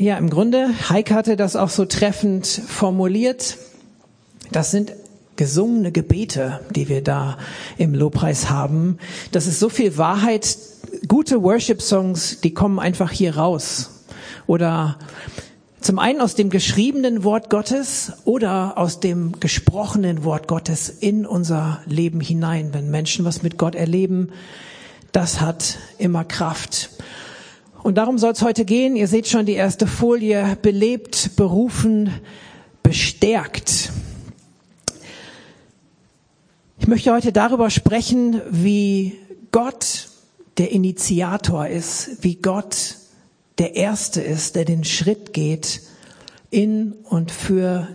Ja, im Grunde, Heike hatte das auch so treffend formuliert. Das sind gesungene Gebete, die wir da im Lobpreis haben. Das ist so viel Wahrheit. Gute Worship-Songs, die kommen einfach hier raus. Oder zum einen aus dem geschriebenen Wort Gottes oder aus dem gesprochenen Wort Gottes in unser Leben hinein. Wenn Menschen was mit Gott erleben, das hat immer Kraft. Und darum soll es heute gehen. Ihr seht schon die erste Folie. Belebt, berufen, bestärkt. Ich möchte heute darüber sprechen, wie Gott der Initiator ist, wie Gott der Erste ist, der den Schritt geht in und für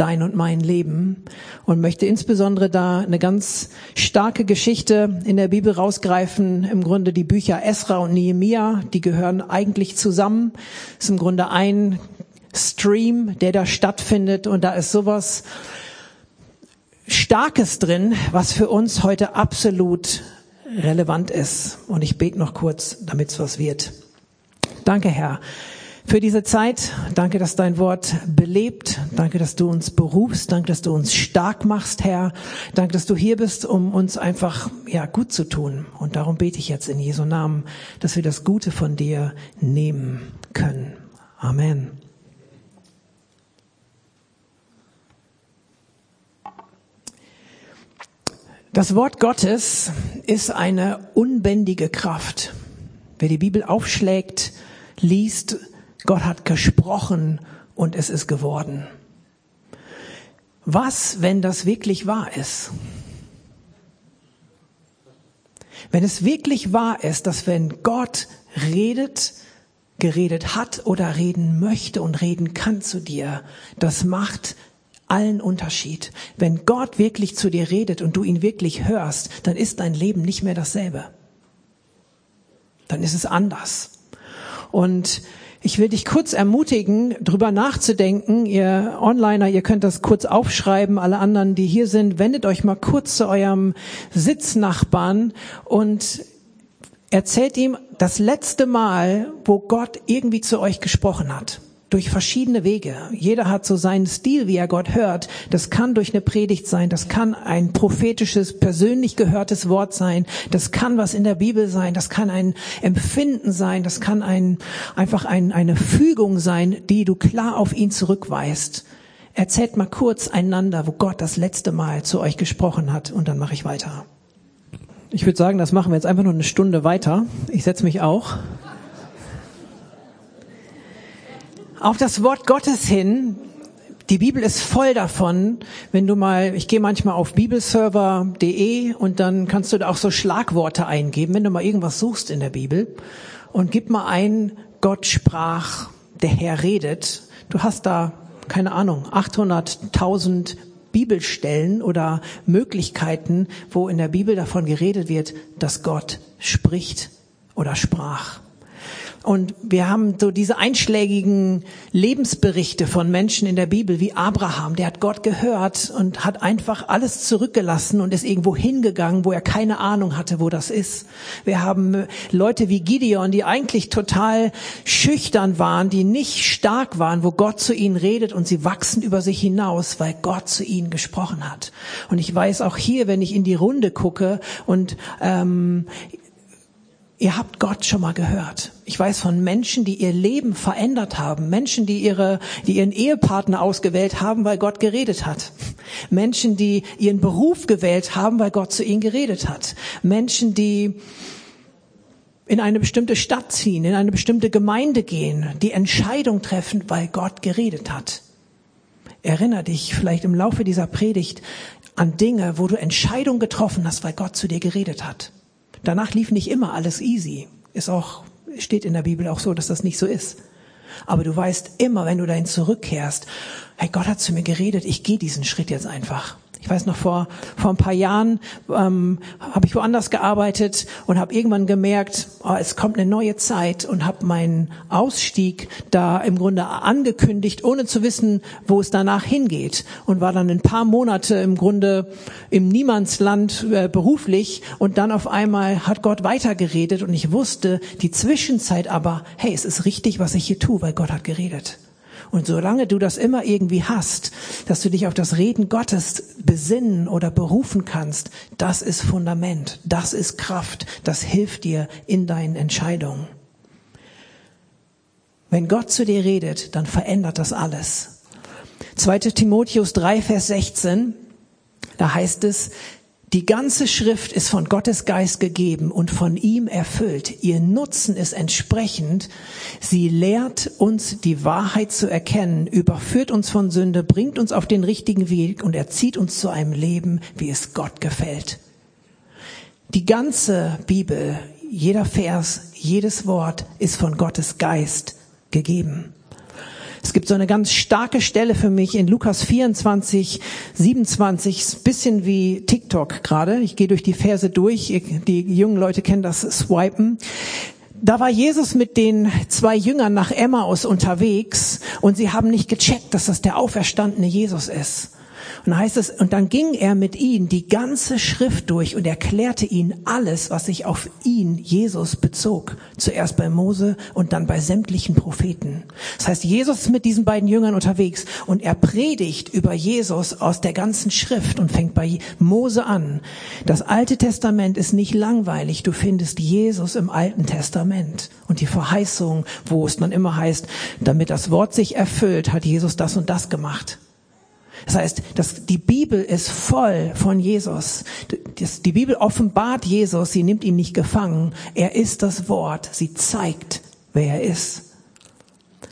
dein und mein Leben und möchte insbesondere da eine ganz starke Geschichte in der Bibel rausgreifen. Im Grunde die Bücher Esra und Nehemia, die gehören eigentlich zusammen. Das ist im Grunde ein Stream, der da stattfindet und da ist sowas Starkes drin, was für uns heute absolut relevant ist. Und ich bete noch kurz, damit es was wird. Danke, Herr für diese Zeit. Danke, dass dein Wort belebt. Danke, dass du uns berufst. Danke, dass du uns stark machst, Herr. Danke, dass du hier bist, um uns einfach, ja, gut zu tun. Und darum bete ich jetzt in Jesu Namen, dass wir das Gute von dir nehmen können. Amen. Das Wort Gottes ist eine unbändige Kraft. Wer die Bibel aufschlägt, liest, Gott hat gesprochen und es ist geworden. Was, wenn das wirklich wahr ist? Wenn es wirklich wahr ist, dass wenn Gott redet, geredet hat oder reden möchte und reden kann zu dir, das macht allen Unterschied. Wenn Gott wirklich zu dir redet und du ihn wirklich hörst, dann ist dein Leben nicht mehr dasselbe. Dann ist es anders. Und ich will dich kurz ermutigen, drüber nachzudenken. Ihr Onliner, ihr könnt das kurz aufschreiben. Alle anderen, die hier sind, wendet euch mal kurz zu eurem Sitznachbarn und erzählt ihm das letzte Mal, wo Gott irgendwie zu euch gesprochen hat durch verschiedene Wege. Jeder hat so seinen Stil, wie er Gott hört. Das kann durch eine Predigt sein, das kann ein prophetisches, persönlich gehörtes Wort sein, das kann was in der Bibel sein, das kann ein Empfinden sein, das kann ein, einfach ein, eine Fügung sein, die du klar auf ihn zurückweist. Erzählt mal kurz einander, wo Gott das letzte Mal zu euch gesprochen hat und dann mache ich weiter. Ich würde sagen, das machen wir jetzt einfach nur eine Stunde weiter. Ich setze mich auch auf das Wort Gottes hin. Die Bibel ist voll davon. Wenn du mal, ich gehe manchmal auf bibelserver.de und dann kannst du da auch so Schlagworte eingeben, wenn du mal irgendwas suchst in der Bibel und gib mal ein, Gott sprach, der Herr redet. Du hast da, keine Ahnung, 800.000 Bibelstellen oder Möglichkeiten, wo in der Bibel davon geredet wird, dass Gott spricht oder sprach. Und wir haben so diese einschlägigen Lebensberichte von Menschen in der Bibel wie Abraham, der hat Gott gehört und hat einfach alles zurückgelassen und ist irgendwo hingegangen, wo er keine Ahnung hatte, wo das ist. Wir haben Leute wie Gideon, die eigentlich total schüchtern waren, die nicht stark waren, wo Gott zu ihnen redet und sie wachsen über sich hinaus, weil Gott zu ihnen gesprochen hat. Und ich weiß auch hier, wenn ich in die Runde gucke und ähm, Ihr habt Gott schon mal gehört. Ich weiß von Menschen, die ihr Leben verändert haben. Menschen, die ihre, die ihren Ehepartner ausgewählt haben, weil Gott geredet hat. Menschen, die ihren Beruf gewählt haben, weil Gott zu ihnen geredet hat. Menschen, die in eine bestimmte Stadt ziehen, in eine bestimmte Gemeinde gehen, die Entscheidung treffen, weil Gott geredet hat. Erinner dich vielleicht im Laufe dieser Predigt an Dinge, wo du Entscheidungen getroffen hast, weil Gott zu dir geredet hat. Danach lief nicht immer alles easy. Ist auch, steht in der Bibel auch so, dass das nicht so ist. Aber du weißt immer, wenn du dahin zurückkehrst, hey, Gott hat zu mir geredet, ich gehe diesen Schritt jetzt einfach. Ich weiß noch vor vor ein paar Jahren ähm, habe ich woanders gearbeitet und habe irgendwann gemerkt, oh, es kommt eine neue Zeit und habe meinen Ausstieg da im Grunde angekündigt, ohne zu wissen, wo es danach hingeht und war dann ein paar Monate im Grunde im Niemandsland äh, beruflich und dann auf einmal hat Gott weitergeredet und ich wusste die Zwischenzeit aber, hey, es ist richtig, was ich hier tue, weil Gott hat geredet. Und solange du das immer irgendwie hast, dass du dich auf das Reden Gottes besinnen oder berufen kannst, das ist Fundament, das ist Kraft, das hilft dir in deinen Entscheidungen. Wenn Gott zu dir redet, dann verändert das alles. 2. Timotheus 3, Vers 16, da heißt es, die ganze Schrift ist von Gottes Geist gegeben und von ihm erfüllt. Ihr Nutzen ist entsprechend. Sie lehrt uns die Wahrheit zu erkennen, überführt uns von Sünde, bringt uns auf den richtigen Weg und erzieht uns zu einem Leben, wie es Gott gefällt. Die ganze Bibel, jeder Vers, jedes Wort ist von Gottes Geist gegeben. Es gibt so eine ganz starke Stelle für mich in Lukas 24, 27, bisschen wie TikTok gerade. Ich gehe durch die Verse durch. Die jungen Leute kennen das Swipen. Da war Jesus mit den zwei Jüngern nach Emmaus unterwegs und sie haben nicht gecheckt, dass das der auferstandene Jesus ist. Und dann heißt es, und dann ging er mit ihnen die ganze Schrift durch und erklärte ihnen alles, was sich auf ihn, Jesus, bezog. Zuerst bei Mose und dann bei sämtlichen Propheten. Das heißt, Jesus ist mit diesen beiden Jüngern unterwegs und er predigt über Jesus aus der ganzen Schrift und fängt bei Mose an. Das Alte Testament ist nicht langweilig. Du findest Jesus im Alten Testament und die Verheißung, wo es dann immer heißt, damit das Wort sich erfüllt, hat Jesus das und das gemacht. Das heißt, dass die Bibel ist voll von Jesus. Die Bibel offenbart Jesus, sie nimmt ihn nicht gefangen. Er ist das Wort, sie zeigt, wer er ist.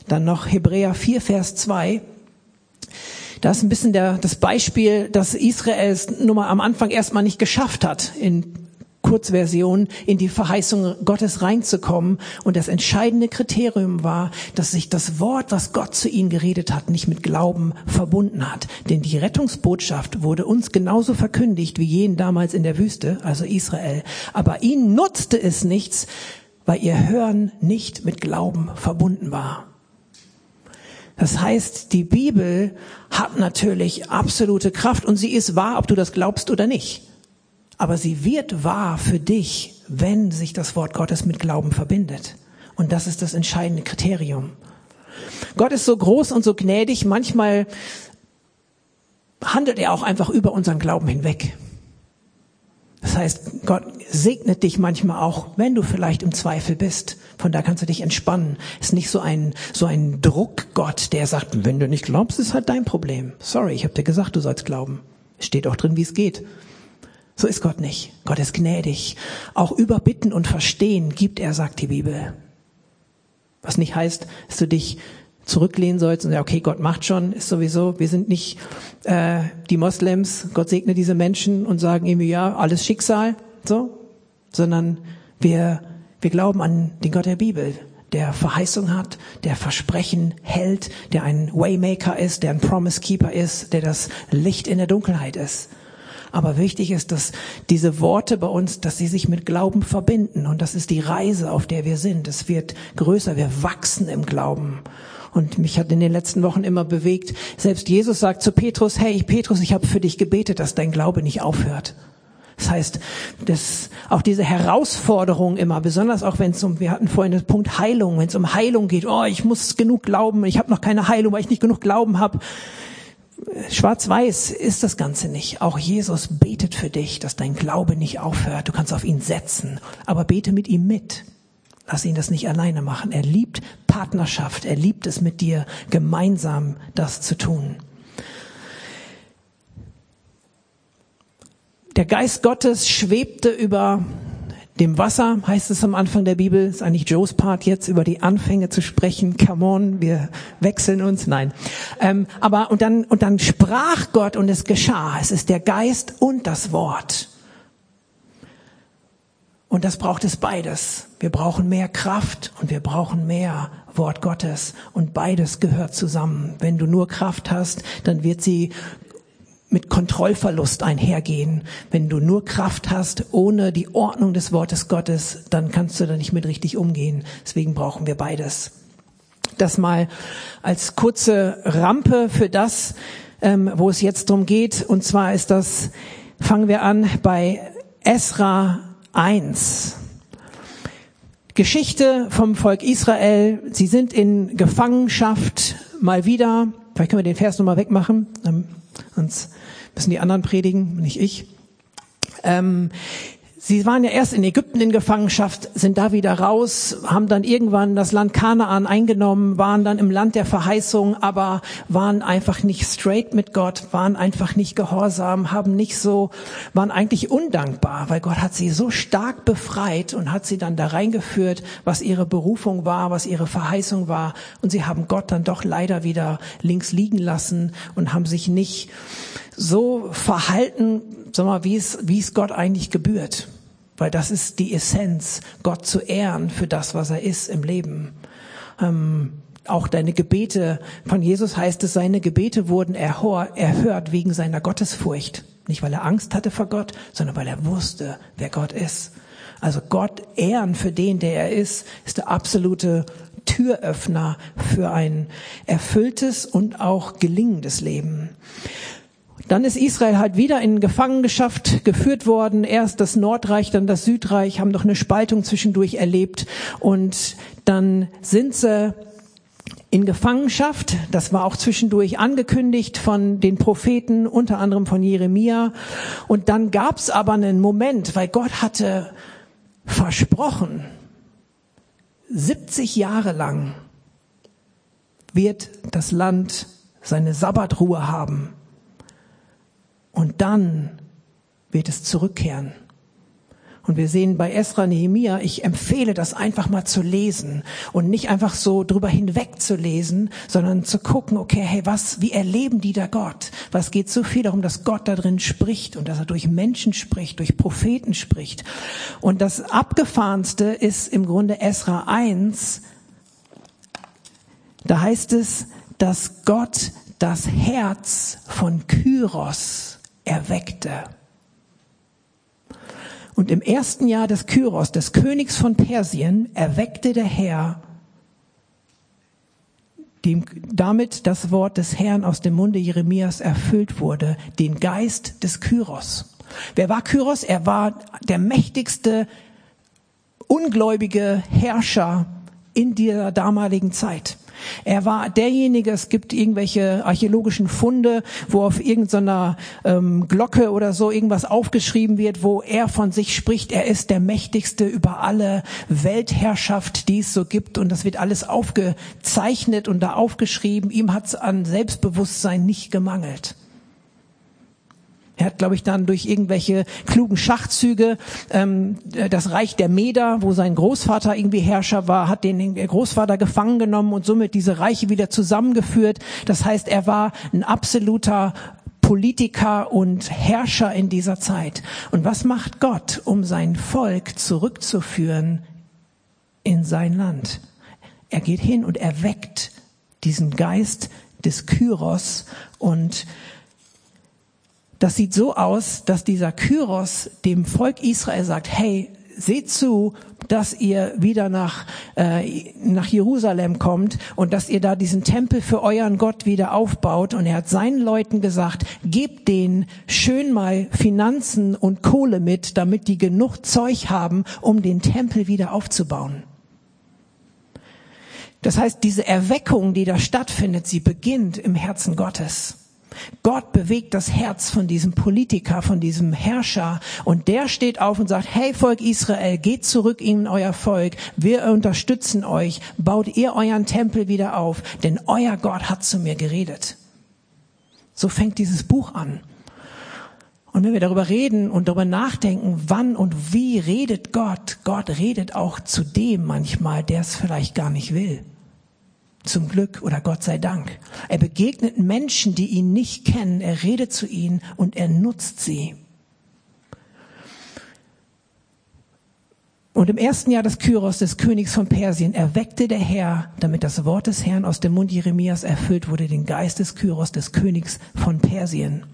Dann noch Hebräer 4, Vers 2. Da ist ein bisschen der, das Beispiel, dass Israel es nur mal am Anfang erstmal nicht geschafft hat, in Kurzversion in die Verheißung Gottes reinzukommen. Und das entscheidende Kriterium war, dass sich das Wort, was Gott zu ihnen geredet hat, nicht mit Glauben verbunden hat. Denn die Rettungsbotschaft wurde uns genauso verkündigt wie jenen damals in der Wüste, also Israel. Aber ihnen nutzte es nichts, weil ihr Hören nicht mit Glauben verbunden war. Das heißt, die Bibel hat natürlich absolute Kraft und sie ist wahr, ob du das glaubst oder nicht. Aber sie wird wahr für dich, wenn sich das Wort Gottes mit Glauben verbindet. Und das ist das entscheidende Kriterium. Gott ist so groß und so gnädig, manchmal handelt er auch einfach über unseren Glauben hinweg. Das heißt, Gott segnet dich manchmal auch, wenn du vielleicht im Zweifel bist. Von da kannst du dich entspannen. Ist nicht so ein, so ein Druckgott, der sagt, wenn du nicht glaubst, ist halt dein Problem. Sorry, ich habe dir gesagt, du sollst glauben. Es steht auch drin, wie es geht. So ist Gott nicht. Gott ist gnädig. Auch über Bitten und Verstehen gibt er, sagt die Bibel. Was nicht heißt, dass du dich zurücklehnen sollst und sagst, okay, Gott macht schon, ist sowieso, wir sind nicht äh, die Moslems, Gott segne diese Menschen und sagen irgendwie, ja, alles Schicksal, so, sondern wir, wir glauben an den Gott der Bibel, der Verheißung hat, der Versprechen hält, der ein Waymaker ist, der ein Promise Keeper ist, der das Licht in der Dunkelheit ist. Aber wichtig ist, dass diese Worte bei uns, dass sie sich mit Glauben verbinden. Und das ist die Reise, auf der wir sind. Es wird größer, wir wachsen im Glauben. Und mich hat in den letzten Wochen immer bewegt, selbst Jesus sagt zu Petrus, hey Petrus, ich habe für dich gebetet, dass dein Glaube nicht aufhört. Das heißt, dass auch diese Herausforderung immer, besonders auch wenn es um, wir hatten vorhin den Punkt Heilung, wenn es um Heilung geht, oh, ich muss genug glauben, ich habe noch keine Heilung, weil ich nicht genug Glauben habe. Schwarz-Weiß ist das Ganze nicht. Auch Jesus betet für dich, dass dein Glaube nicht aufhört. Du kannst auf ihn setzen, aber bete mit ihm mit. Lass ihn das nicht alleine machen. Er liebt Partnerschaft. Er liebt es mit dir, gemeinsam das zu tun. Der Geist Gottes schwebte über dem Wasser heißt es am Anfang der Bibel, ist eigentlich Joes Part jetzt über die Anfänge zu sprechen. Come on, wir wechseln uns. Nein. Ähm, aber und dann und dann sprach Gott und es geschah. Es ist der Geist und das Wort. Und das braucht es beides. Wir brauchen mehr Kraft und wir brauchen mehr Wort Gottes. Und beides gehört zusammen. Wenn du nur Kraft hast, dann wird sie mit Kontrollverlust einhergehen. Wenn du nur Kraft hast, ohne die Ordnung des Wortes Gottes, dann kannst du da nicht mit richtig umgehen. Deswegen brauchen wir beides. Das mal als kurze Rampe für das, ähm, wo es jetzt drum geht. Und zwar ist das, fangen wir an bei Esra 1. Geschichte vom Volk Israel. Sie sind in Gefangenschaft mal wieder. Vielleicht können wir den Vers nochmal wegmachen. Sonst müssen die anderen predigen, nicht ich. Ähm, Sie waren ja erst in Ägypten in Gefangenschaft, sind da wieder raus, haben dann irgendwann das Land Kanaan eingenommen, waren dann im Land der Verheißung, aber waren einfach nicht straight mit Gott, waren einfach nicht gehorsam, haben nicht so, waren eigentlich undankbar, weil Gott hat sie so stark befreit und hat sie dann da reingeführt, was ihre Berufung war, was ihre Verheißung war. Und sie haben Gott dann doch leider wieder links liegen lassen und haben sich nicht so verhalten, sag mal, wie es, wie es Gott eigentlich gebührt. Weil das ist die Essenz, Gott zu ehren für das, was er ist im Leben. Ähm, auch deine Gebete, von Jesus heißt es, seine Gebete wurden erhört wegen seiner Gottesfurcht. Nicht weil er Angst hatte vor Gott, sondern weil er wusste, wer Gott ist. Also Gott ehren für den, der er ist, ist der absolute Türöffner für ein erfülltes und auch gelingendes Leben. Dann ist Israel halt wieder in Gefangenschaft geführt worden. Erst das Nordreich, dann das Südreich, haben doch eine Spaltung zwischendurch erlebt. Und dann sind sie in Gefangenschaft. Das war auch zwischendurch angekündigt von den Propheten, unter anderem von Jeremia. Und dann gab es aber einen Moment, weil Gott hatte versprochen, 70 Jahre lang wird das Land seine Sabbatruhe haben. Und dann wird es zurückkehren. Und wir sehen bei Esra Nehemia, ich empfehle das einfach mal zu lesen und nicht einfach so drüber hinweg zu lesen, sondern zu gucken, okay, hey, was, wie erleben die da Gott? Was geht so viel darum, dass Gott da drin spricht und dass er durch Menschen spricht, durch Propheten spricht. Und das Abgefahrenste ist im Grunde Esra 1. Da heißt es, dass Gott das Herz von Kyros erweckte. Und im ersten Jahr des Kyros, des Königs von Persien, erweckte der Herr dem damit das Wort des Herrn aus dem Munde Jeremias erfüllt wurde, den Geist des Kyros. Wer war Kyros? Er war der mächtigste, ungläubige Herrscher in dieser damaligen Zeit. Er war derjenige, es gibt irgendwelche archäologischen Funde, wo auf irgendeiner ähm, Glocke oder so irgendwas aufgeschrieben wird, wo er von sich spricht, er ist der mächtigste über alle Weltherrschaft, die es so gibt. Und das wird alles aufgezeichnet und da aufgeschrieben. Ihm hat es an Selbstbewusstsein nicht gemangelt. Er hat, glaube ich, dann durch irgendwelche klugen Schachzüge ähm, das Reich der Meder, wo sein Großvater irgendwie Herrscher war, hat den Großvater gefangen genommen und somit diese Reiche wieder zusammengeführt. Das heißt, er war ein absoluter Politiker und Herrscher in dieser Zeit. Und was macht Gott, um sein Volk zurückzuführen in sein Land? Er geht hin und erweckt diesen Geist des Kyros und das sieht so aus, dass dieser Kyros dem Volk Israel sagt, hey, seht zu, dass ihr wieder nach, äh, nach Jerusalem kommt und dass ihr da diesen Tempel für euren Gott wieder aufbaut. Und er hat seinen Leuten gesagt, gebt denen schön mal Finanzen und Kohle mit, damit die genug Zeug haben, um den Tempel wieder aufzubauen. Das heißt, diese Erweckung, die da stattfindet, sie beginnt im Herzen Gottes. Gott bewegt das Herz von diesem Politiker, von diesem Herrscher und der steht auf und sagt, hey Volk Israel, geht zurück in euer Volk, wir unterstützen euch, baut ihr euren Tempel wieder auf, denn euer Gott hat zu mir geredet. So fängt dieses Buch an. Und wenn wir darüber reden und darüber nachdenken, wann und wie redet Gott, Gott redet auch zu dem manchmal, der es vielleicht gar nicht will. Zum Glück oder Gott sei Dank. Er begegnet Menschen, die ihn nicht kennen. Er redet zu ihnen und er nutzt sie. Und im ersten Jahr des Kyros, des Königs von Persien, erweckte der Herr, damit das Wort des Herrn aus dem Mund Jeremias erfüllt wurde, den Geist des Kyros, des Königs von Persien.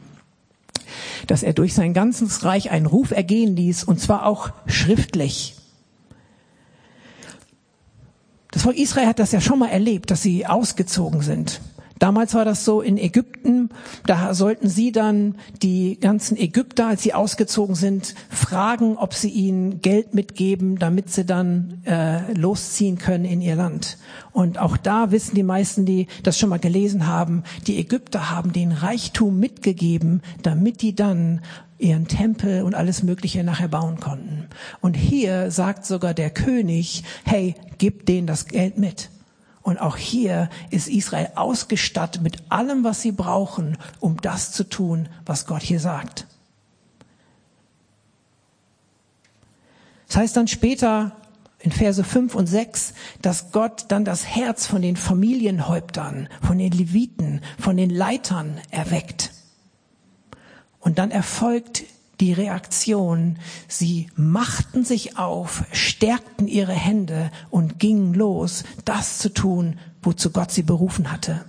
dass er durch sein ganzes Reich einen Ruf ergehen ließ, und zwar auch schriftlich. Das Volk Israel hat das ja schon mal erlebt, dass sie ausgezogen sind. Damals war das so in Ägypten, da sollten sie dann die ganzen Ägypter, als sie ausgezogen sind, fragen, ob sie ihnen Geld mitgeben, damit sie dann äh, losziehen können in ihr Land. Und auch da wissen die meisten, die das schon mal gelesen haben, die Ägypter haben den Reichtum mitgegeben, damit die dann ihren Tempel und alles Mögliche nachher bauen konnten. Und hier sagt sogar der König, hey, gib denen das Geld mit. Und auch hier ist Israel ausgestattet mit allem, was sie brauchen, um das zu tun, was Gott hier sagt. Das heißt dann später in Verse 5 und 6, dass Gott dann das Herz von den Familienhäuptern, von den Leviten, von den Leitern erweckt. Und dann erfolgt die Reaktion. Sie machten sich auf, stärkten ihre Hände und gingen los, das zu tun, wozu Gott sie berufen hatte.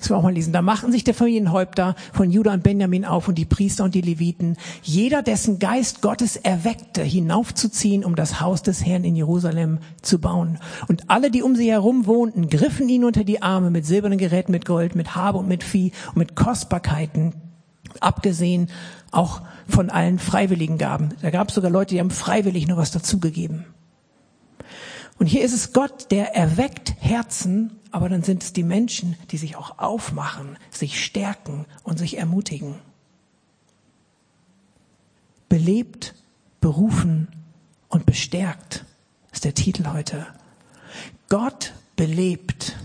Das wir auch mal lesen. Da machten sich die Familienhäupter von Judah und Benjamin auf und die Priester und die Leviten, jeder dessen Geist Gottes erweckte, hinaufzuziehen, um das Haus des Herrn in Jerusalem zu bauen. Und alle, die um sie herum wohnten, griffen ihn unter die Arme mit silbernen Geräten, mit Gold, mit Habe und mit Vieh und mit Kostbarkeiten abgesehen auch von allen freiwilligen Gaben. Da gab es sogar Leute, die haben freiwillig nur was dazugegeben. Und hier ist es Gott, der erweckt Herzen, aber dann sind es die Menschen, die sich auch aufmachen, sich stärken und sich ermutigen. Belebt, berufen und bestärkt ist der Titel heute. Gott belebt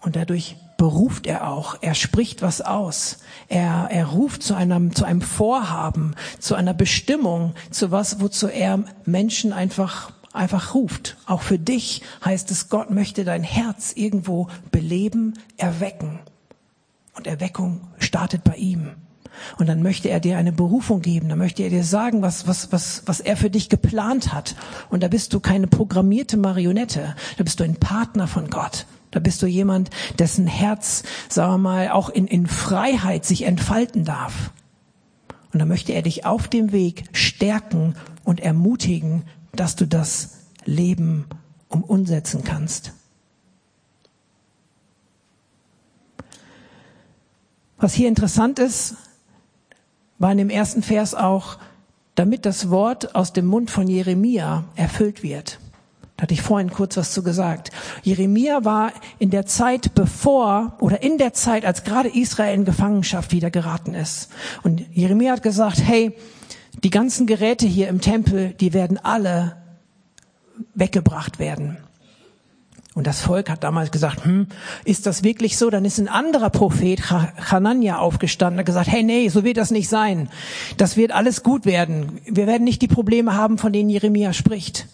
und dadurch beruft er auch. Er spricht was aus. Er, er ruft zu einem, zu einem Vorhaben, zu einer Bestimmung, zu was, wozu er Menschen einfach, einfach ruft. Auch für dich heißt es, Gott möchte dein Herz irgendwo beleben, erwecken. Und Erweckung startet bei ihm. Und dann möchte er dir eine Berufung geben, dann möchte er dir sagen, was, was, was, was er für dich geplant hat. Und da bist du keine programmierte Marionette, da bist du ein Partner von Gott. Da bist du jemand, dessen Herz, sagen wir mal, auch in, in Freiheit sich entfalten darf. Und da möchte er dich auf dem Weg stärken und ermutigen, dass du das Leben um umsetzen kannst. Was hier interessant ist, war in dem ersten Vers auch, damit das Wort aus dem Mund von Jeremia erfüllt wird. Da hatte ich vorhin kurz was zu gesagt. Jeremia war in der Zeit bevor oder in der Zeit, als gerade Israel in Gefangenschaft wieder geraten ist. Und Jeremia hat gesagt, hey, die ganzen Geräte hier im Tempel, die werden alle weggebracht werden. Und das Volk hat damals gesagt, hm, ist das wirklich so? Dann ist ein anderer Prophet, Hanania, aufgestanden und gesagt, hey, nee, so wird das nicht sein. Das wird alles gut werden. Wir werden nicht die Probleme haben, von denen Jeremia spricht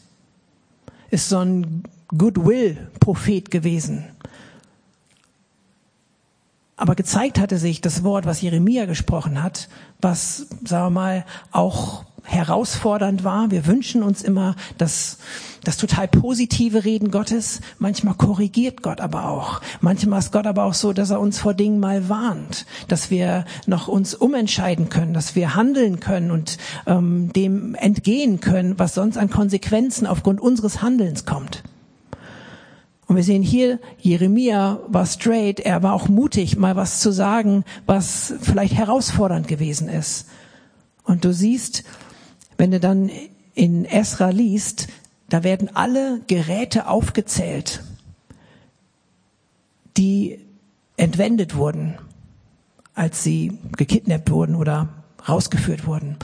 ist so ein Goodwill-Prophet gewesen. Aber gezeigt hatte sich das Wort, was Jeremia gesprochen hat, was, sagen wir mal, auch herausfordernd war. Wir wünschen uns immer das, das total positive Reden Gottes. Manchmal korrigiert Gott aber auch. Manchmal ist Gott aber auch so, dass er uns vor Dingen mal warnt, dass wir noch uns umentscheiden können, dass wir handeln können und ähm, dem entgehen können, was sonst an Konsequenzen aufgrund unseres Handelns kommt. Und wir sehen hier, Jeremia war straight, er war auch mutig, mal was zu sagen, was vielleicht herausfordernd gewesen ist. Und du siehst, wenn du dann in Esra liest, da werden alle Geräte aufgezählt, die entwendet wurden, als sie gekidnappt wurden oder rausgeführt wurden.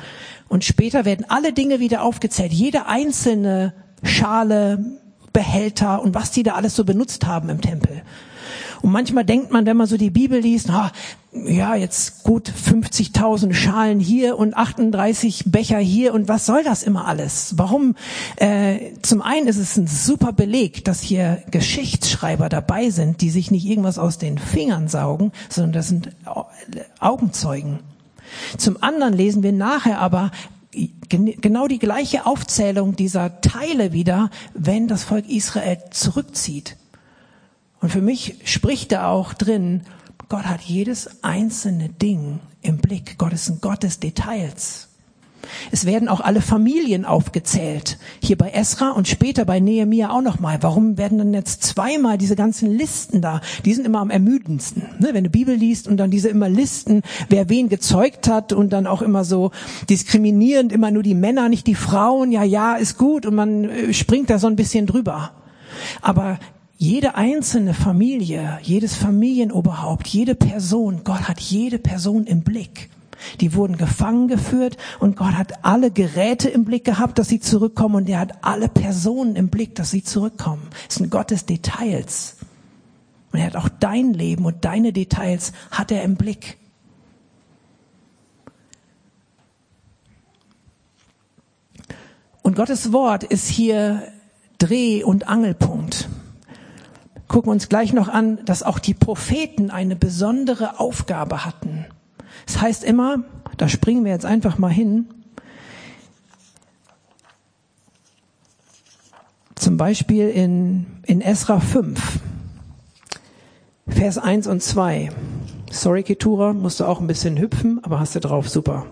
Und später werden alle Dinge wieder aufgezählt, jede einzelne Schale, Behälter und was die da alles so benutzt haben im Tempel. Und manchmal denkt man, wenn man so die Bibel liest, na, ja, jetzt gut 50.000 Schalen hier und 38 Becher hier und was soll das immer alles? Warum? Äh, zum einen ist es ein super Beleg, dass hier Geschichtsschreiber dabei sind, die sich nicht irgendwas aus den Fingern saugen, sondern das sind Augenzeugen. Zum anderen lesen wir nachher aber genau die gleiche Aufzählung dieser Teile wieder, wenn das Volk Israel zurückzieht. Und für mich spricht da auch drin, Gott hat jedes einzelne Ding im Blick. Gott ist ein Gott des Details. Es werden auch alle Familien aufgezählt. Hier bei Esra und später bei Nehemia auch nochmal. Warum werden dann jetzt zweimal diese ganzen Listen da? Die sind immer am ermüdendsten. Ne? Wenn du Bibel liest und dann diese immer Listen, wer wen gezeugt hat und dann auch immer so diskriminierend, immer nur die Männer, nicht die Frauen. Ja, ja, ist gut und man äh, springt da so ein bisschen drüber. Aber jede einzelne Familie, jedes Familienoberhaupt, jede Person, Gott hat jede Person im Blick. Die wurden gefangen geführt und Gott hat alle Geräte im Blick gehabt, dass sie zurückkommen und er hat alle Personen im Blick, dass sie zurückkommen. Es ist ein Gott des Details. Und er hat auch dein Leben und deine Details hat er im Blick. Und Gottes Wort ist hier Dreh- und Angelpunkt. Gucken wir uns gleich noch an, dass auch die Propheten eine besondere Aufgabe hatten. Es das heißt immer, da springen wir jetzt einfach mal hin, zum Beispiel in, in Esra 5, Vers 1 und 2. Sorry, Ketura, musst du auch ein bisschen hüpfen, aber hast du drauf, super.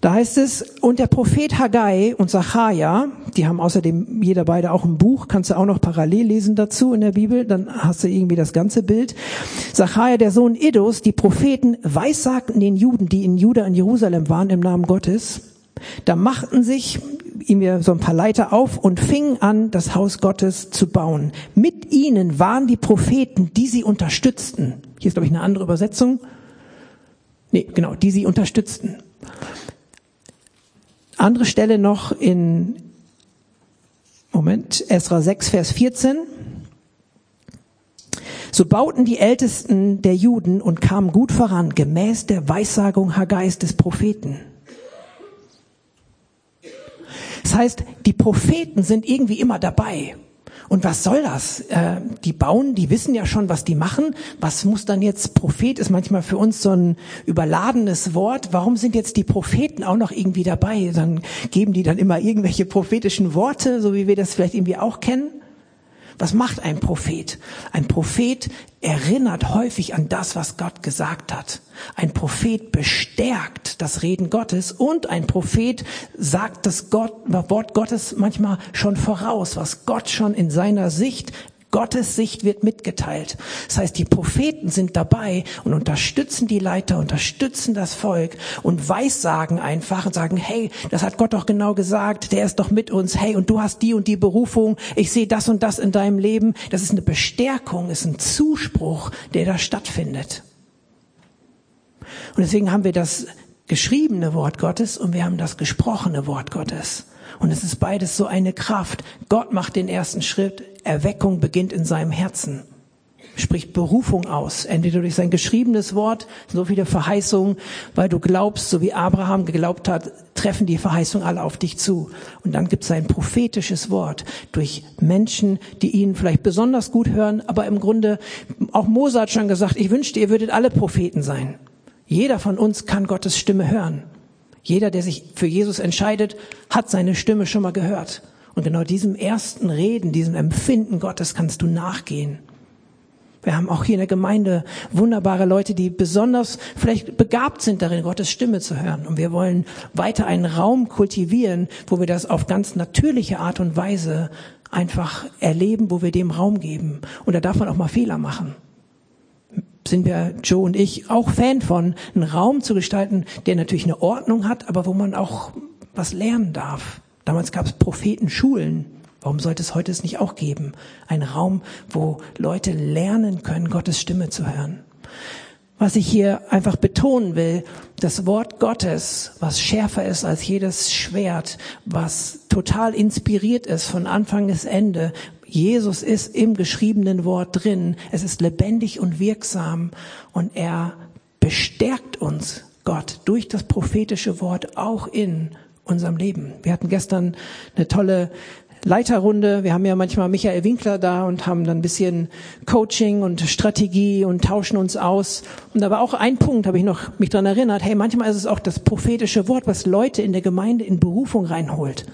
Da heißt es, und der Prophet Haggai und Zacharia, die haben außerdem jeder beide auch ein Buch, kannst du auch noch parallel lesen dazu in der Bibel, dann hast du irgendwie das ganze Bild. Zacharia, der Sohn Idus, die Propheten weissagten den Juden, die in Juda und Jerusalem waren, im Namen Gottes. Da machten sich ihm so ein paar Leiter auf und fingen an, das Haus Gottes zu bauen. Mit ihnen waren die Propheten, die sie unterstützten. Hier ist, glaube ich, eine andere Übersetzung. Nee, genau, die sie unterstützten. Andere Stelle noch in, Moment, Esra 6, Vers 14. So bauten die Ältesten der Juden und kamen gut voran, gemäß der Weissagung Haggais des Propheten. Das heißt, die Propheten sind irgendwie immer dabei. Und was soll das? Äh, die bauen, die wissen ja schon, was die machen. Was muss dann jetzt Prophet ist manchmal für uns so ein überladenes Wort. Warum sind jetzt die Propheten auch noch irgendwie dabei? Dann geben die dann immer irgendwelche prophetischen Worte, so wie wir das vielleicht irgendwie auch kennen. Was macht ein Prophet? Ein Prophet erinnert häufig an das, was Gott gesagt hat. Ein Prophet bestärkt das Reden Gottes und ein Prophet sagt das Gott, Wort Gottes manchmal schon voraus, was Gott schon in seiner Sicht Gottes Sicht wird mitgeteilt. Das heißt, die Propheten sind dabei und unterstützen die Leiter, unterstützen das Volk und weissagen einfach und sagen, hey, das hat Gott doch genau gesagt, der ist doch mit uns, hey, und du hast die und die Berufung, ich sehe das und das in deinem Leben. Das ist eine Bestärkung, ist ein Zuspruch, der da stattfindet. Und deswegen haben wir das geschriebene Wort Gottes und wir haben das gesprochene Wort Gottes. Und es ist beides so eine Kraft. Gott macht den ersten Schritt. Erweckung beginnt in seinem Herzen. Spricht Berufung aus. Entweder durch sein geschriebenes Wort, so viele Verheißungen, weil du glaubst, so wie Abraham geglaubt hat, treffen die Verheißungen alle auf dich zu. Und dann gibt es sein prophetisches Wort durch Menschen, die ihn vielleicht besonders gut hören, aber im Grunde, auch Mose hat schon gesagt, ich wünschte, ihr würdet alle Propheten sein. Jeder von uns kann Gottes Stimme hören. Jeder, der sich für Jesus entscheidet, hat seine Stimme schon mal gehört. Und genau diesem ersten Reden, diesem Empfinden Gottes kannst du nachgehen. Wir haben auch hier in der Gemeinde wunderbare Leute, die besonders vielleicht begabt sind darin, Gottes Stimme zu hören. Und wir wollen weiter einen Raum kultivieren, wo wir das auf ganz natürliche Art und Weise einfach erleben, wo wir dem Raum geben. Und da darf man auch mal Fehler machen sind wir, Joe und ich, auch Fan von, einen Raum zu gestalten, der natürlich eine Ordnung hat, aber wo man auch was lernen darf. Damals gab es Prophetenschulen. Warum sollte es heute es nicht auch geben? Ein Raum, wo Leute lernen können, Gottes Stimme zu hören. Was ich hier einfach betonen will, das Wort Gottes, was schärfer ist als jedes Schwert, was total inspiriert ist von Anfang bis Ende, Jesus ist im geschriebenen Wort drin. Es ist lebendig und wirksam und er bestärkt uns, Gott, durch das prophetische Wort auch in unserem Leben. Wir hatten gestern eine tolle Leiterrunde. Wir haben ja manchmal Michael Winkler da und haben dann ein bisschen Coaching und Strategie und tauschen uns aus. Und da war auch ein Punkt, habe ich noch mich dran erinnert. Hey, manchmal ist es auch das prophetische Wort, was Leute in der Gemeinde in Berufung reinholt?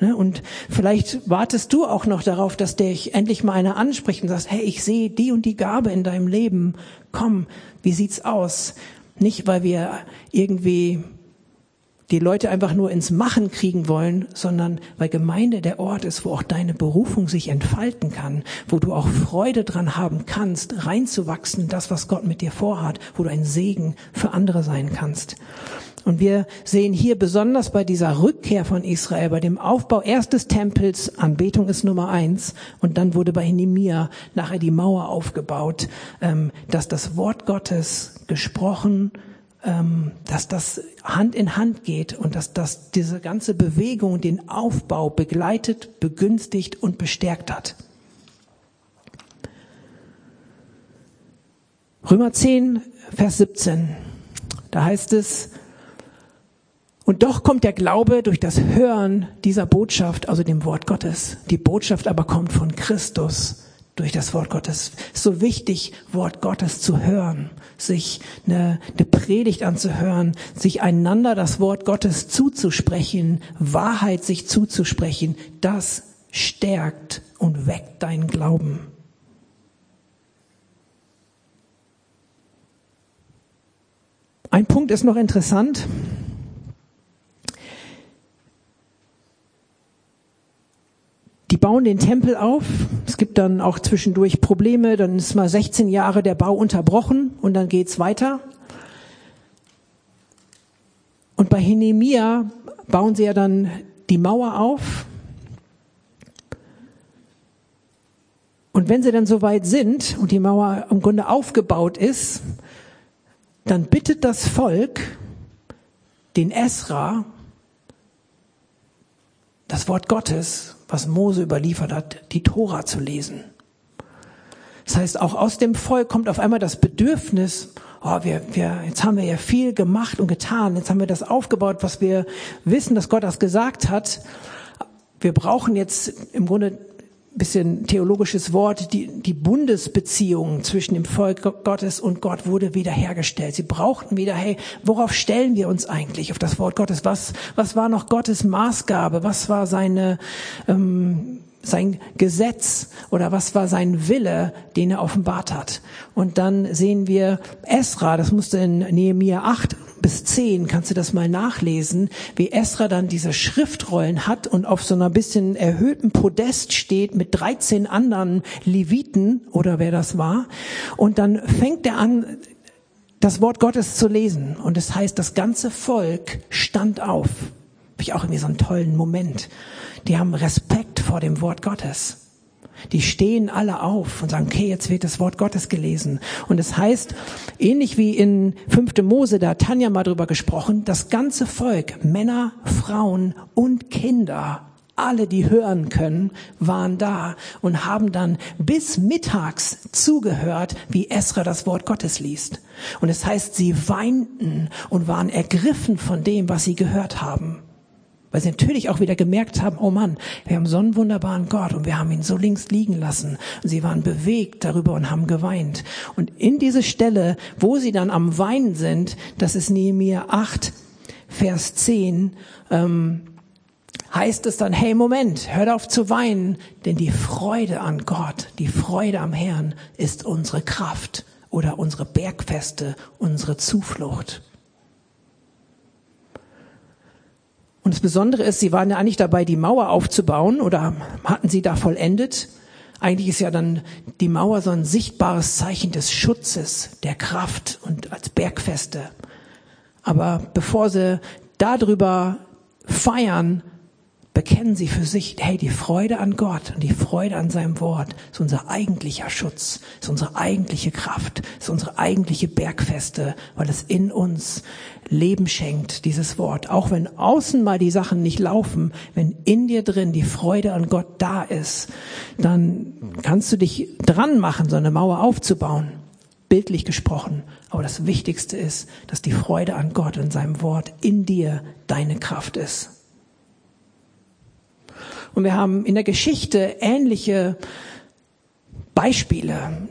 Und vielleicht wartest du auch noch darauf, dass dich endlich mal einer anspricht und sagst, hey, ich sehe die und die Gabe in deinem Leben. Komm, wie sieht's aus? Nicht, weil wir irgendwie die Leute einfach nur ins Machen kriegen wollen, sondern weil Gemeinde der Ort ist, wo auch deine Berufung sich entfalten kann, wo du auch Freude dran haben kannst, reinzuwachsen in das, was Gott mit dir vorhat, wo du ein Segen für andere sein kannst. Und wir sehen hier besonders bei dieser Rückkehr von Israel, bei dem Aufbau erst des Tempels, Anbetung ist Nummer eins, und dann wurde bei Nehemia nachher die Mauer aufgebaut, ähm, dass das Wort Gottes gesprochen, ähm, dass das Hand in Hand geht und dass das diese ganze Bewegung den Aufbau begleitet, begünstigt und bestärkt hat. Römer 10, Vers 17. Da heißt es, und doch kommt der Glaube durch das Hören dieser Botschaft, also dem Wort Gottes. Die Botschaft aber kommt von Christus durch das Wort Gottes. So wichtig, Wort Gottes zu hören, sich eine, eine Predigt anzuhören, sich einander das Wort Gottes zuzusprechen, Wahrheit sich zuzusprechen. Das stärkt und weckt deinen Glauben. Ein Punkt ist noch interessant. Die bauen den Tempel auf. Es gibt dann auch zwischendurch Probleme. Dann ist mal 16 Jahre der Bau unterbrochen und dann geht's weiter. Und bei Henemia bauen sie ja dann die Mauer auf. Und wenn sie dann soweit sind und die Mauer im Grunde aufgebaut ist, dann bittet das Volk den Esra, das Wort Gottes was Mose überliefert hat, die Tora zu lesen. Das heißt, auch aus dem Volk kommt auf einmal das Bedürfnis, oh, wir, wir, jetzt haben wir ja viel gemacht und getan, jetzt haben wir das aufgebaut, was wir wissen, dass Gott das gesagt hat. Wir brauchen jetzt im Grunde bisschen theologisches Wort, die, die Bundesbeziehung zwischen dem Volk Gottes und Gott wurde wiederhergestellt. Sie brauchten wieder, hey, worauf stellen wir uns eigentlich auf das Wort Gottes? Was, was war noch Gottes Maßgabe? Was war seine, ähm, sein Gesetz oder was war sein Wille, den er offenbart hat? Und dann sehen wir Esra, das musste in Nehemiah 8 bis 10 kannst du das mal nachlesen, wie Esra dann diese Schriftrollen hat und auf so einer bisschen erhöhten Podest steht mit 13 anderen Leviten oder wer das war. Und dann fängt er an, das Wort Gottes zu lesen. Und es das heißt, das ganze Volk stand auf. Habe ich auch irgendwie so einen tollen Moment. Die haben Respekt vor dem Wort Gottes. Die stehen alle auf und sagen, okay, jetzt wird das Wort Gottes gelesen. Und es das heißt, ähnlich wie in 5. Mose, da hat Tanja mal drüber gesprochen, das ganze Volk, Männer, Frauen und Kinder, alle, die hören können, waren da und haben dann bis mittags zugehört, wie Esra das Wort Gottes liest. Und es das heißt, sie weinten und waren ergriffen von dem, was sie gehört haben weil sie natürlich auch wieder gemerkt haben, oh Mann, wir haben so einen wunderbaren Gott und wir haben ihn so links liegen lassen. Und sie waren bewegt darüber und haben geweint. Und in diese Stelle, wo sie dann am Weinen sind, das ist Nehemiah 8, Vers 10, ähm, heißt es dann, hey Moment, hört auf zu weinen, denn die Freude an Gott, die Freude am Herrn ist unsere Kraft oder unsere Bergfeste, unsere Zuflucht. Und das Besondere ist, sie waren ja eigentlich dabei, die Mauer aufzubauen oder hatten sie da vollendet. Eigentlich ist ja dann die Mauer so ein sichtbares Zeichen des Schutzes, der Kraft und als Bergfeste. Aber bevor sie darüber feiern, bekennen sie für sich, hey, die Freude an Gott und die Freude an seinem Wort ist unser eigentlicher Schutz, ist unsere eigentliche Kraft, ist unsere eigentliche Bergfeste, weil es in uns Leben schenkt, dieses Wort. Auch wenn außen mal die Sachen nicht laufen, wenn in dir drin die Freude an Gott da ist, dann kannst du dich dran machen, so eine Mauer aufzubauen. Bildlich gesprochen. Aber das Wichtigste ist, dass die Freude an Gott und seinem Wort in dir deine Kraft ist. Und wir haben in der Geschichte ähnliche Beispiele.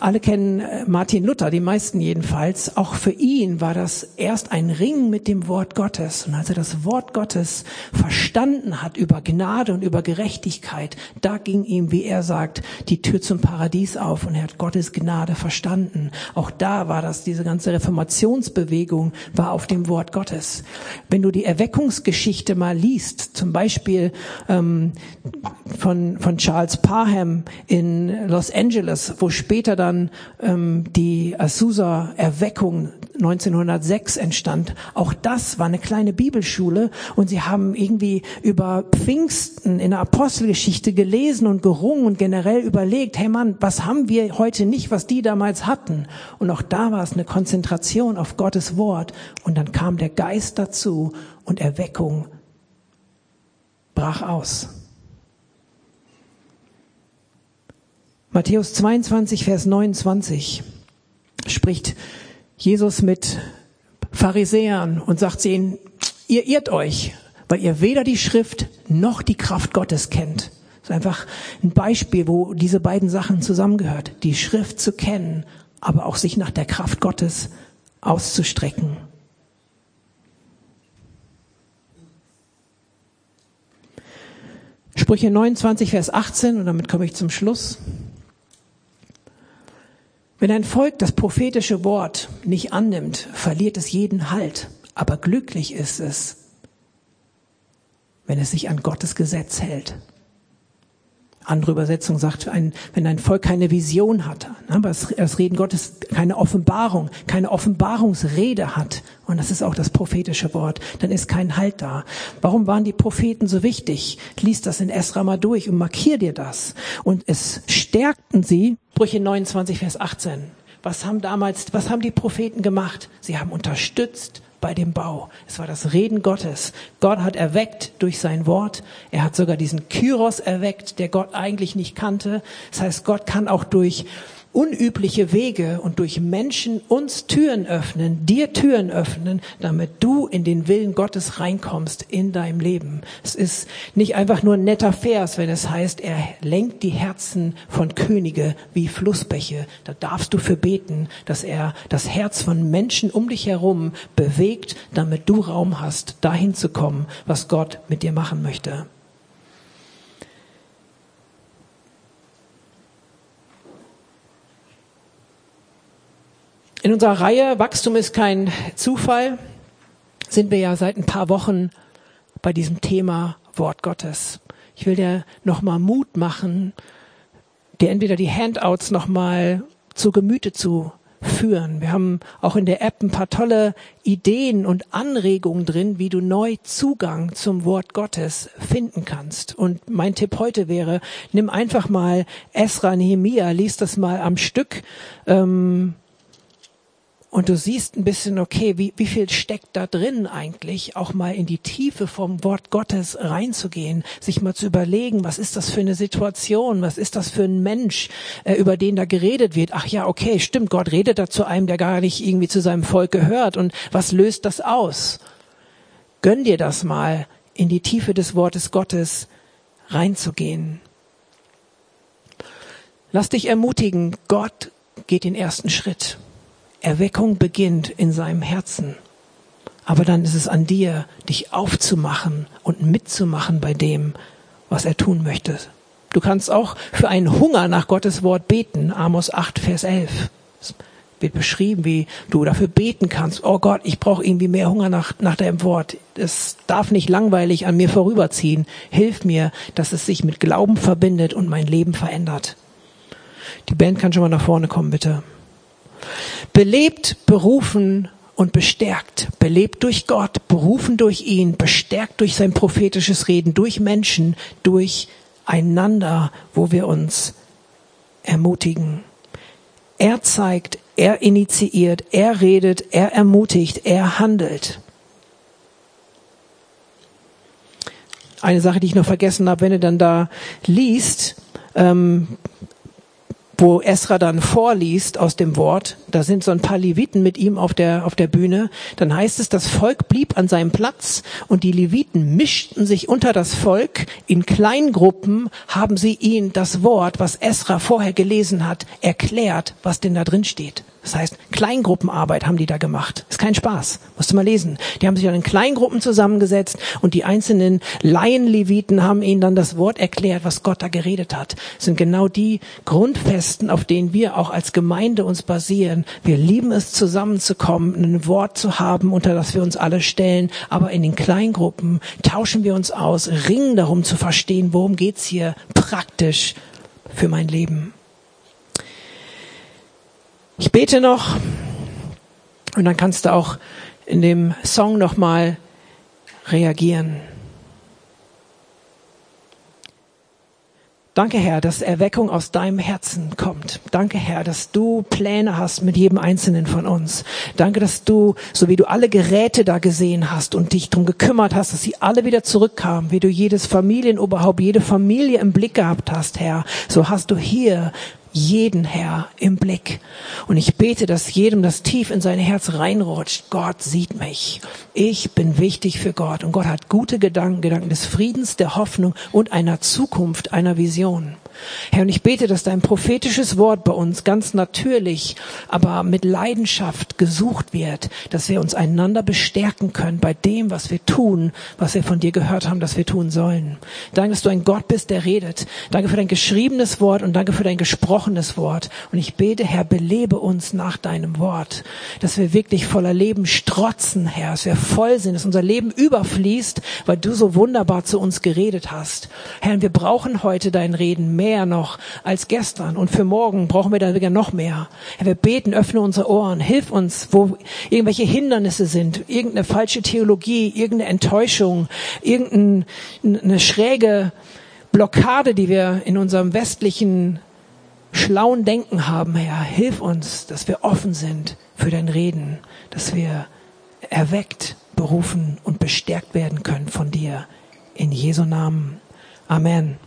Alle kennen äh, Martin Luther, die meisten jedenfalls. Auch für ihn war das erst ein Ring mit dem Wort Gottes. Und als er das Wort Gottes verstanden hat über Gnade und über Gerechtigkeit, da ging ihm, wie er sagt, die Tür zum Paradies auf und er hat Gottes Gnade verstanden. Auch da war das, diese ganze Reformationsbewegung war auf dem Wort Gottes. Wenn du die Erweckungsgeschichte mal liest, zum Beispiel ähm, von, von Charles Parham in Los Angeles, wo später dann dann ähm, die Azusa-Erweckung 1906 entstand. Auch das war eine kleine Bibelschule und sie haben irgendwie über Pfingsten in der Apostelgeschichte gelesen und gerungen und generell überlegt, hey Mann, was haben wir heute nicht, was die damals hatten? Und auch da war es eine Konzentration auf Gottes Wort und dann kam der Geist dazu und Erweckung brach aus. Matthäus 22, Vers 29 spricht Jesus mit Pharisäern und sagt zu ihnen, ihr irrt euch, weil ihr weder die Schrift noch die Kraft Gottes kennt. Das ist einfach ein Beispiel, wo diese beiden Sachen zusammengehört. Die Schrift zu kennen, aber auch sich nach der Kraft Gottes auszustrecken. Sprüche 29, Vers 18, und damit komme ich zum Schluss. Wenn ein Volk das prophetische Wort nicht annimmt, verliert es jeden Halt. Aber glücklich ist es, wenn es sich an Gottes Gesetz hält. Andere Übersetzung sagt, ein, wenn ein Volk keine Vision hat, aber das Reden Gottes keine Offenbarung, keine Offenbarungsrede hat, und das ist auch das prophetische Wort, dann ist kein Halt da. Warum waren die Propheten so wichtig? Lies das in Esra mal durch und markier dir das. Und es stärkten sie, Brüche 29, Vers 18. Was haben damals, was haben die Propheten gemacht? Sie haben unterstützt, bei dem Bau. Es war das Reden Gottes. Gott hat erweckt durch sein Wort. Er hat sogar diesen Kyros erweckt, der Gott eigentlich nicht kannte. Das heißt, Gott kann auch durch unübliche Wege und durch Menschen uns Türen öffnen, dir Türen öffnen, damit du in den Willen Gottes reinkommst in deinem Leben. Es ist nicht einfach nur ein netter Vers, wenn es heißt, er lenkt die Herzen von Könige wie Flussbäche. Da darfst du für beten, dass er das Herz von Menschen um dich herum bewegt, damit du Raum hast, dahin zu kommen, was Gott mit dir machen möchte. In unserer Reihe Wachstum ist kein Zufall sind wir ja seit ein paar Wochen bei diesem Thema Wort Gottes. Ich will dir nochmal Mut machen, dir entweder die Handouts nochmal zu Gemüte zu führen. Wir haben auch in der App ein paar tolle Ideen und Anregungen drin, wie du neu Zugang zum Wort Gottes finden kannst. Und mein Tipp heute wäre, nimm einfach mal Esra Nehemia, lies das mal am Stück. Ähm, und du siehst ein bisschen, okay, wie, wie viel steckt da drin eigentlich, auch mal in die Tiefe vom Wort Gottes reinzugehen, sich mal zu überlegen, was ist das für eine Situation, was ist das für ein Mensch, äh, über den da geredet wird. Ach ja, okay, stimmt, Gott redet da zu einem, der gar nicht irgendwie zu seinem Volk gehört. Und was löst das aus? Gönn dir das mal, in die Tiefe des Wortes Gottes reinzugehen. Lass dich ermutigen, Gott geht den ersten Schritt. Erweckung beginnt in seinem Herzen. Aber dann ist es an dir, dich aufzumachen und mitzumachen bei dem, was er tun möchte. Du kannst auch für einen Hunger nach Gottes Wort beten. Amos 8, Vers 11. Es wird beschrieben, wie du dafür beten kannst. Oh Gott, ich brauche irgendwie mehr Hunger nach, nach deinem Wort. Es darf nicht langweilig an mir vorüberziehen. Hilf mir, dass es sich mit Glauben verbindet und mein Leben verändert. Die Band kann schon mal nach vorne kommen, bitte. Belebt, berufen und bestärkt. Belebt durch Gott, berufen durch ihn, bestärkt durch sein prophetisches Reden, durch Menschen, durch einander, wo wir uns ermutigen. Er zeigt, er initiiert, er redet, er ermutigt, er handelt. Eine Sache, die ich noch vergessen habe, wenn du dann da liest, ähm, wo Esra dann vorliest aus dem Wort, da sind so ein paar Leviten mit ihm auf der, auf der Bühne, dann heißt es, das Volk blieb an seinem Platz und die Leviten mischten sich unter das Volk. In Kleingruppen haben sie ihn das Wort, was Esra vorher gelesen hat, erklärt, was denn da drin steht. Das heißt, Kleingruppenarbeit haben die da gemacht. Ist kein Spaß. Musst du mal lesen. Die haben sich dann in Kleingruppen zusammengesetzt und die einzelnen Laienleviten haben ihnen dann das Wort erklärt, was Gott da geredet hat. Das sind genau die Grundfesten, auf denen wir auch als Gemeinde uns basieren. Wir lieben es, zusammenzukommen, ein Wort zu haben, unter das wir uns alle stellen. Aber in den Kleingruppen tauschen wir uns aus, ringen darum zu verstehen, worum geht's hier praktisch für mein Leben. Ich bete noch und dann kannst du auch in dem Song nochmal reagieren. Danke, Herr, dass Erweckung aus deinem Herzen kommt. Danke, Herr, dass du Pläne hast mit jedem Einzelnen von uns. Danke, dass du, so wie du alle Geräte da gesehen hast und dich darum gekümmert hast, dass sie alle wieder zurückkamen, wie du jedes Familienoberhaupt, jede Familie im Blick gehabt hast, Herr, so hast du hier jeden Herr im Blick. Und ich bete, dass jedem das tief in sein Herz reinrutscht. Gott sieht mich. Ich bin wichtig für Gott. Und Gott hat gute Gedanken, Gedanken des Friedens, der Hoffnung und einer Zukunft, einer Vision. Herr, und ich bete, dass dein prophetisches Wort bei uns ganz natürlich, aber mit Leidenschaft gesucht wird, dass wir uns einander bestärken können bei dem, was wir tun, was wir von dir gehört haben, dass wir tun sollen. Danke, dass du ein Gott bist, der redet. Danke für dein geschriebenes Wort und danke für dein gesprochenes Wort. Und ich bete, Herr, belebe uns nach deinem Wort, dass wir wirklich voller Leben strotzen, Herr, dass wir voll sind, dass unser Leben überfließt, weil du so wunderbar zu uns geredet hast. Herr, wir brauchen heute dein Reden mehr mehr noch als gestern. Und für morgen brauchen wir dann wieder noch mehr. Herr, wir beten, öffne unsere Ohren, hilf uns, wo irgendwelche Hindernisse sind, irgendeine falsche Theologie, irgendeine Enttäuschung, irgendeine schräge Blockade, die wir in unserem westlichen schlauen Denken haben, Herr. Hilf uns, dass wir offen sind für dein Reden, dass wir erweckt, berufen und bestärkt werden können von dir. In Jesu Namen. Amen.